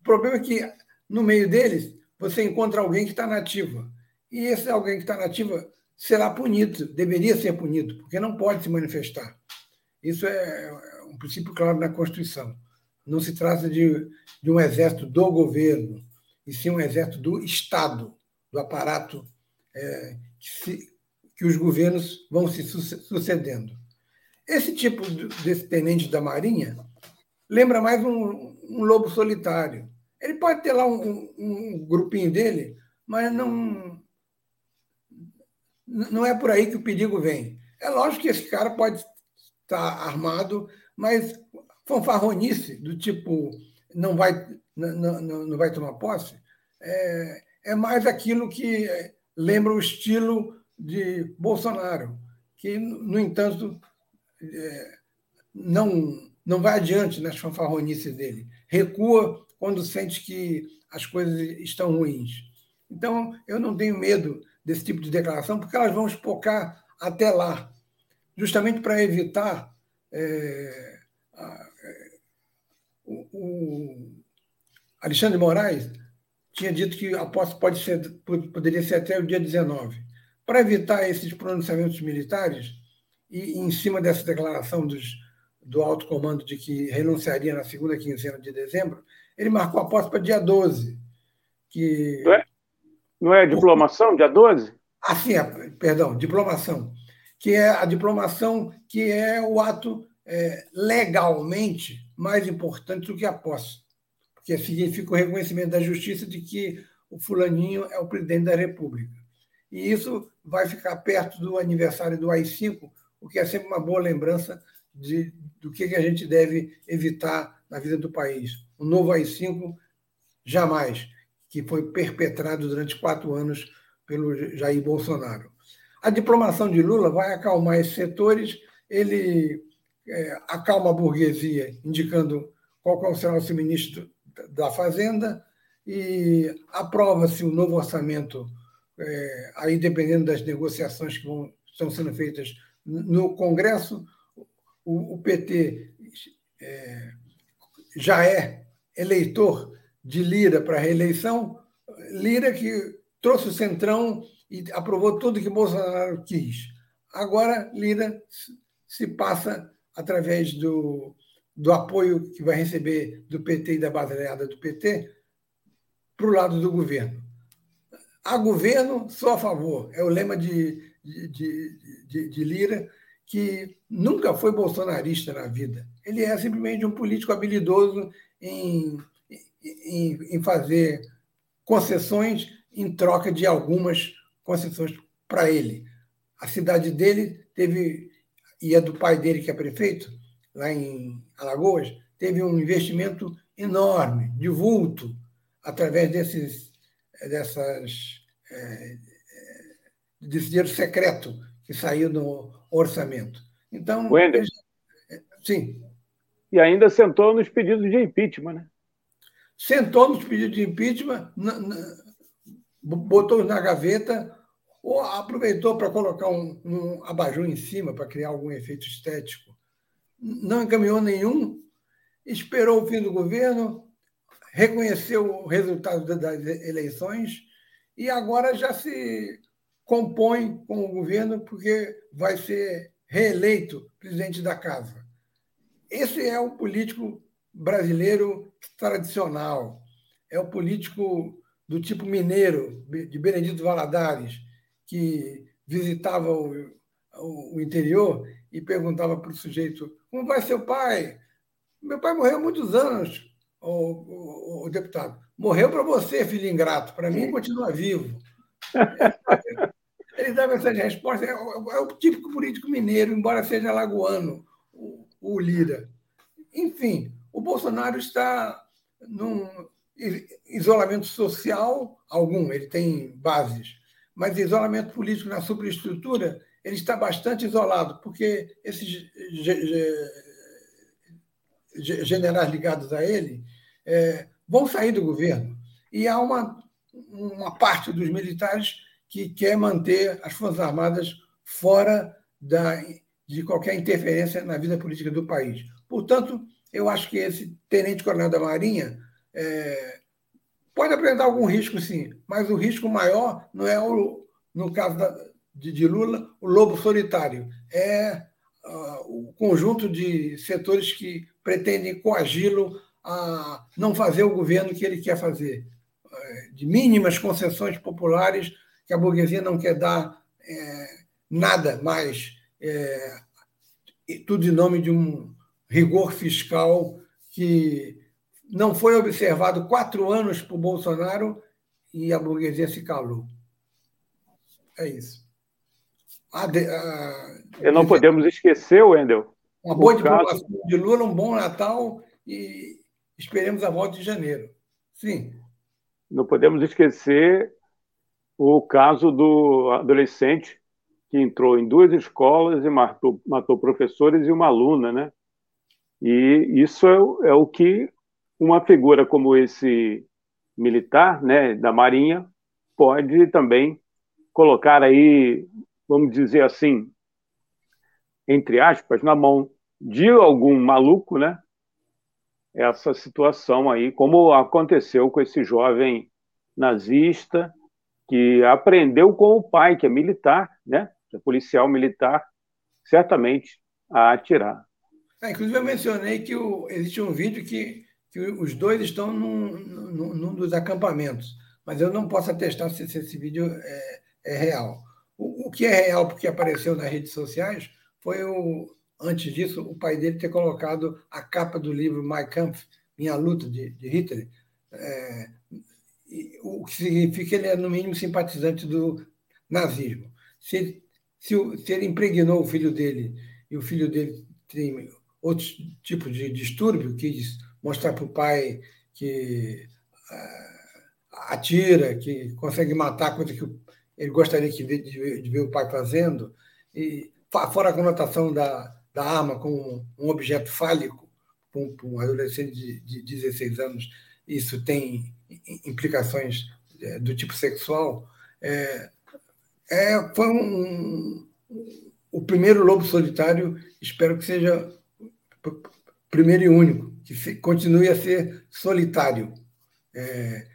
O problema é que, no meio deles, você encontra alguém que está nativa. E esse alguém que está nativa será punido, deveria ser punido, porque não pode se manifestar. Isso é um princípio claro na Constituição. Não se trata de, de um exército do governo, e sim um exército do Estado, do aparato é, que, se, que os governos vão se sucedendo. Esse tipo desse tenente da Marinha lembra mais um, um lobo solitário. Ele pode ter lá um, um, grupinho dele, mas não, não é por aí que o perigo vem. É lógico que esse cara pode estar armado, mas fanfarronice do tipo não vai, não, não, não vai tomar posse, é, é mais aquilo que lembra o estilo de Bolsonaro, que, no entanto, é, não, não vai adiante nas fanfarronices dele. Recua quando sente que as coisas estão ruins. Então, eu não tenho medo desse tipo de declaração, porque elas vão espocar até lá, justamente para evitar é, a, é, o, o, Alexandre Moraes tinha dito que a posse pode ser, poderia ser até o dia 19. Para evitar esses pronunciamentos militares, e em cima dessa declaração dos, do alto comando de que renunciaria na segunda quinzena de dezembro, ele marcou a posse para dia 12. Que... Não, é, não é diplomação, dia 12? Ah, sim, é, perdão, diplomação. Que é a diplomação que é o ato é, legalmente mais importante do que a posse. Porque significa o reconhecimento da justiça de que o fulaninho é o presidente da República. E isso vai ficar perto do aniversário do AI-5, o que é sempre uma boa lembrança de, do que, que a gente deve evitar na vida do país. O novo AI-5, jamais, que foi perpetrado durante quatro anos pelo Jair Bolsonaro. A diplomação de Lula vai acalmar esses setores, ele é, acalma a burguesia, indicando qual será o seu ministro da Fazenda, e aprova-se o novo orçamento, é, aí dependendo das negociações que vão, estão sendo feitas no Congresso, o, o PT é, já é eleitor de Lira para a reeleição, Lira que trouxe o Centrão e aprovou tudo que Bolsonaro quis. Agora, Lira se passa através do, do apoio que vai receber do PT e da baseada do PT para o lado do governo. A governo, só a favor. É o lema de, de, de, de, Lira, que nunca foi bolsonarista na vida. Ele é simplesmente um político habilidoso em, em, em fazer concessões em troca de algumas concessões para ele. A cidade dele teve, e é do pai dele que é prefeito, lá em Alagoas, teve um investimento enorme, de vulto, através desses, dessas, é, desse dinheiro secreto que saiu no orçamento. Então, Wender. sim. E ainda sentou nos pedidos de impeachment, né? Sentou nos pedidos de impeachment, botou na gaveta, ou aproveitou para colocar um, um abajur em cima para criar algum efeito estético. Não encaminhou nenhum, esperou o fim do governo, reconheceu o resultado das eleições e agora já se compõe com o governo porque vai ser reeleito presidente da casa. Esse é o político brasileiro tradicional, é o político do tipo mineiro, de Benedito Valadares, que visitava o, o interior e perguntava para o sujeito: como vai seu pai? Meu pai morreu há muitos anos, o, o, o deputado. Morreu para você, filho ingrato, para mim continua vivo. Ele dava essa resposta, é, é, o típico político mineiro, embora seja lagoano, o, o Lira. Enfim, o Bolsonaro está num, isolamento social algum, ele tem bases, mas isolamento político na superestrutura, ele está bastante isolado, porque esses generais ligados a ele é, vão sair do governo. E há uma, uma parte dos militares que quer manter as Forças Armadas fora da, de qualquer interferência na vida política do país. Portanto, eu acho que esse tenente-coronel da Marinha é, pode apresentar algum risco, sim, mas o risco maior não é, o, no caso da, de, de, Lula, o lobo solitário, é uh, o conjunto de setores que pretendem coagi-lo a não fazer o governo que ele quer fazer, uh, de mínimas concessões populares que a burguesia não quer dar é, nada mais, é, tudo em nome de um rigor fiscal que não foi observado quatro anos por Bolsonaro e a burguesia se calou. É isso. A de, a... E não podemos esquecer, Wendel. Uma boa divulgação caso... de Lula, um bom Natal e esperemos a volta de janeiro. Sim. Não podemos esquecer o caso do adolescente que entrou em duas escolas e matou, matou professores e uma aluna, né? E isso é, é o que uma figura como esse militar, né, da Marinha, pode também colocar aí, vamos dizer assim, entre aspas, na mão de algum maluco, né? Essa situação aí, como aconteceu com esse jovem nazista que aprendeu com o pai, que é militar, né? É policial militar, certamente a atirar. É, inclusive, eu mencionei que o, existe um vídeo que, que os dois estão num, num, num, dos acampamentos, mas eu não posso atestar se, se esse vídeo é, é real. O, o, que é real, porque apareceu nas redes sociais, foi o, antes disso, o pai dele ter colocado a capa do livro Mein Kampf, Minha Luta, de, de Hitler, é, o que significa que ele é, no mínimo, simpatizante do nazismo. Se, se, se ele impregnou o filho dele e o filho dele tem outros tipos de distúrbio, quis mostrar para o pai que uh, atira, que consegue matar, coisa que ele gostaria de ver, de ver o pai fazendo, e fora a conotação da, da arma como um objeto fálico para um, um, adolescente de, de 16 anos, isso tem implicações é, do tipo sexual, é, é, foi um, o primeiro lobo solitário, espero que seja primeiro e único, que continue a ser solitário. É,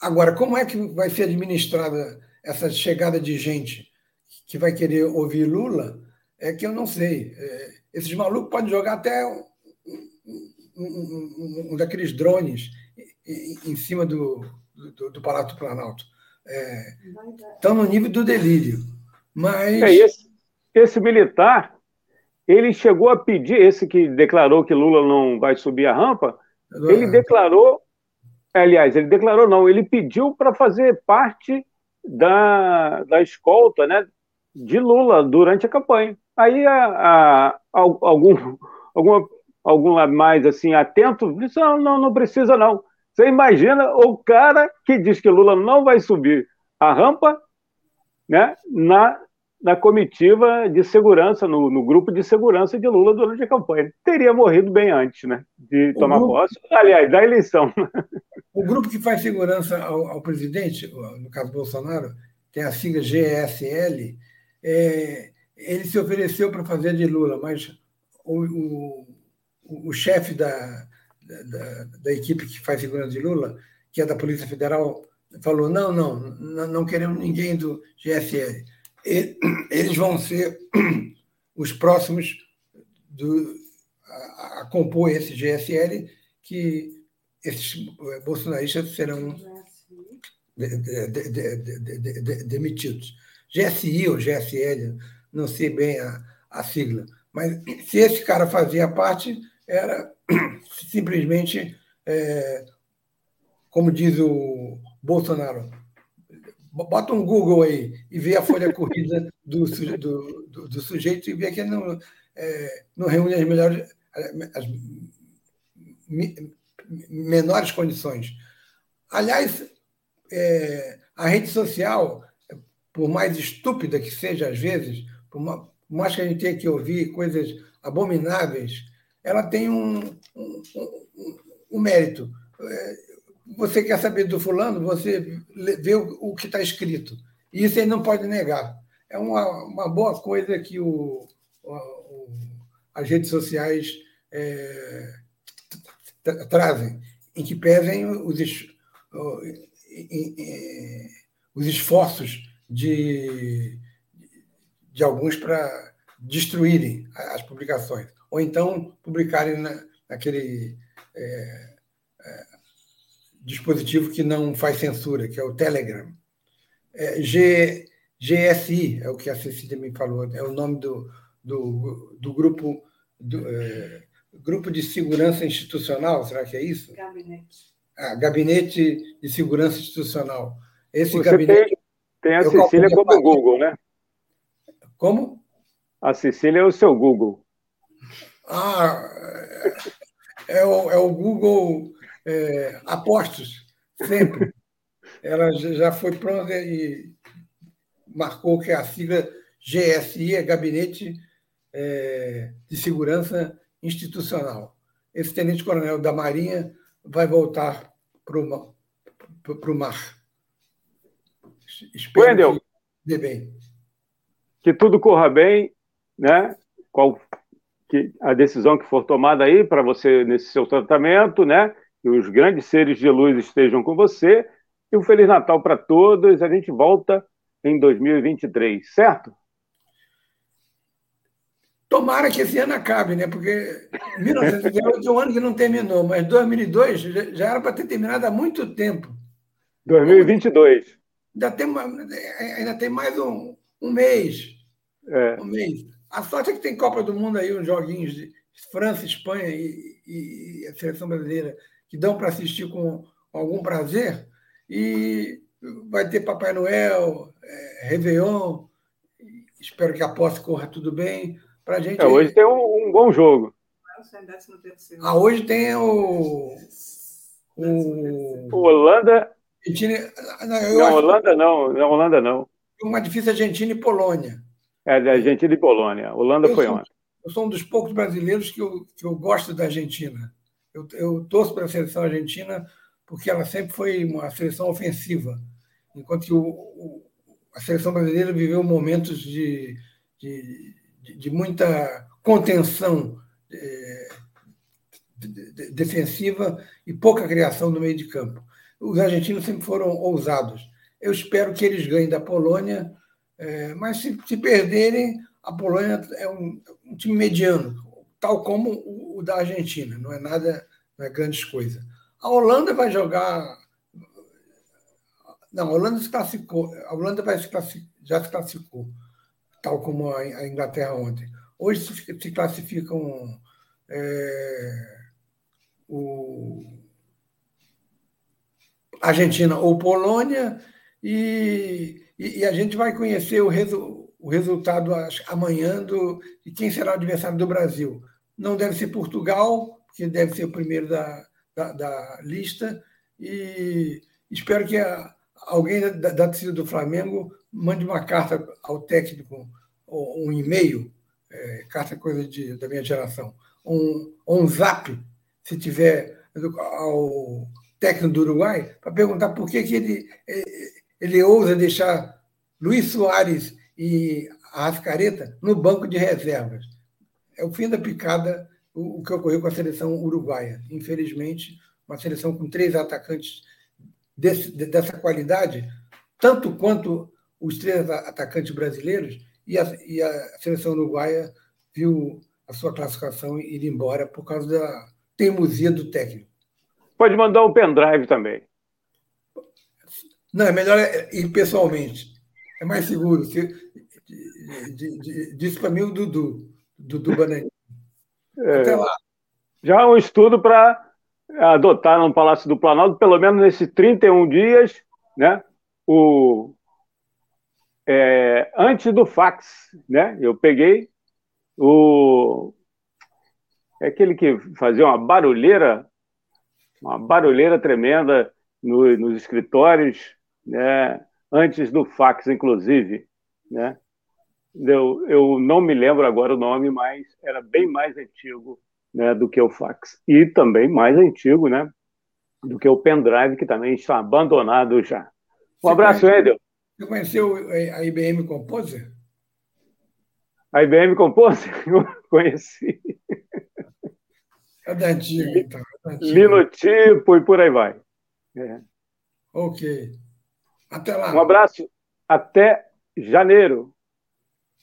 agora, como é que vai ser administrada essa chegada de gente que vai querer ouvir Lula? É que eu não sei. É, esses malucos podem jogar até um, um, um, um daqueles drones em, em cima do, do, do, Palácio do Planalto. É, estão no nível do delírio. Mas. É, esse, esse militar ele chegou a pedir, esse que declarou que Lula não vai subir a rampa, ele declarou, aliás, ele declarou não, ele pediu para fazer parte da, da escolta né, de Lula durante a campanha. Aí a, a, algum, alguma, algum mais assim atento disse, não, não, não precisa não. Você imagina o cara que diz que Lula não vai subir a rampa né, na, na comitiva de segurança, no, no, grupo de segurança de Lula durante a campanha. teria morrido bem antes né, de o tomar grupo, posse, aliás, da eleição. O grupo que faz segurança ao, ao presidente, no caso Bolsonaro, tem a sigla GSL, é, ele se ofereceu para fazer de Lula, mas o, o, o chefe da, da, da, equipe que faz segurança de Lula, que é da Polícia Federal, falou: não, não, não, não queremos ninguém do GSL eles vão ser os próximos do, a, a compor esse GSL, que esses bolsonaristas serão de, de, de, demitidos. GSI ou GSL, não sei bem a, a sigla, mas se esse cara fazia parte, era simplesmente, é, como diz o Bolsonaro, bota um Google aí e vê a folha corrida do, do, do, do sujeito e vê que ele não, é, não reúne as melhores, as menores condições. Aliás, é, a rede social, por mais estúpida que seja às vezes, por mais que a gente tenha que ouvir coisas abomináveis, ela tem um, um, um, um mérito. É, você quer saber do fulano, você vê o, que está escrito. E isso ele não pode negar. É uma, uma boa coisa que o, o as redes sociais é, trazem, em que pesem os, os esforços de, de alguns para destruírem as publicações, ou então publicarem na, naquele é, dispositivo que não faz censura, que é o Telegram. É, G, GSI, é o que a Cecília me falou, é o nome do, do, do grupo do, é, Grupo de Segurança Institucional, será que é isso? Gabinete. Ah, Gabinete de Segurança Institucional. Esse Você gabinete. Tem, tem a Cecília como Google, né? Como? A Cecília é o seu Google. Ah, é o, é o Google é, Apostos, sempre. Ela já foi pronta e marcou que a sigla GSI é Gabinete é, de Segurança Institucional. Esse tenente-coronel da Marinha vai voltar para o mar. Espero Wendel, que dê bem. Que tudo corra bem, né? Qual que a decisão que for tomada aí para você nesse seu tratamento, né? Que os grandes seres de luz estejam com você. E um Feliz Natal para todos. A gente volta em 2023, certo? Tomara que esse ano acabe, né? Porque 1918 é um ano que não terminou, mas 2002 já era para ter terminado há muito tempo. 2022. Ainda tem, ainda tem mais um, um mês. É. Um mês. A sorte é que tem Copa do Mundo aí, uns joguinhos de França, Espanha e, e a seleção brasileira que dão para assistir com algum prazer. E vai ter Papai Noel, é, Réveillon. Espero que a posse corra tudo bem. Pra gente... É, hoje tem um, um, bom jogo. Ah, hoje tem o. O, o Holanda. Argentina... Não, não Holanda não. Não, Holanda não. Uma difícil Argentina e Polônia. É, Argentina e Polônia. Holanda eu foi sou, ontem. Eu sou um dos poucos brasileiros que eu, que eu gosto da Argentina. Eu, eu torço para a seleção argentina porque ela sempre foi uma seleção ofensiva, enquanto que o, o, a seleção brasileira viveu momentos de, de, de muita contenção é, defensiva e pouca criação no meio de campo. Os argentinos sempre foram ousados. Eu espero que eles ganhem da Polônia, é, mas se, se, perderem, a Polônia é um, um, time mediano, tal como o, da Argentina, não é nada, não é grandes coisas. A Holanda vai jogar. Não, a Holanda se classificou. A Holanda vai se classificar, já se classificou tal como a Inglaterra ontem. Hoje se classificam é, o Argentina ou Polônia e, e, e, a gente vai conhecer o, resu, o resultado amanhã do, de quem será o adversário do Brasil. Não deve ser Portugal, que deve ser o primeiro da, da, da lista, e espero que a, alguém da, da torcida do Flamengo mande uma carta ao técnico, um e-mail, é, carta coisa de, da minha geração, um, um zap, se tiver, ao técnico do Uruguai, para perguntar por que, que ele, é, ele ousa deixar Luiz Soares e a Ascareta no banco de reservas. É o fim da picada o, o que ocorreu com a seleção uruguaia. Infelizmente, uma seleção com três atacantes desse, dessa qualidade, tanto quanto os três atacantes brasileiros, e a, e a seleção uruguaia viu a sua classificação ir embora por causa da teimosia do técnico. Pode mandar um pendrive também. Não, é melhor ir pessoalmente. É mais seguro. Disse para mim o Dudu, Dudu Bananinho. É, Até lá. Já é um estudo para adotar no Palácio do Planalto, pelo menos nesses 31 dias, né, o, é, antes do fax. Né, eu peguei o. É aquele que fazia uma barulheira, uma barulheira tremenda no, nos escritórios, né, antes do fax, inclusive. Né, eu, eu não me lembro agora o nome, mas era bem mais antigo né, do que o fax. E também mais antigo, né, do que o pendrive, que também está abandonado já. Um abraço, Edel. Você conheceu a IBM Composer? A IBM Composer? Eu conheci. É da antiga, então. É Linotipo e por aí vai. É. Ok. Até lá. Um abraço. Até janeiro.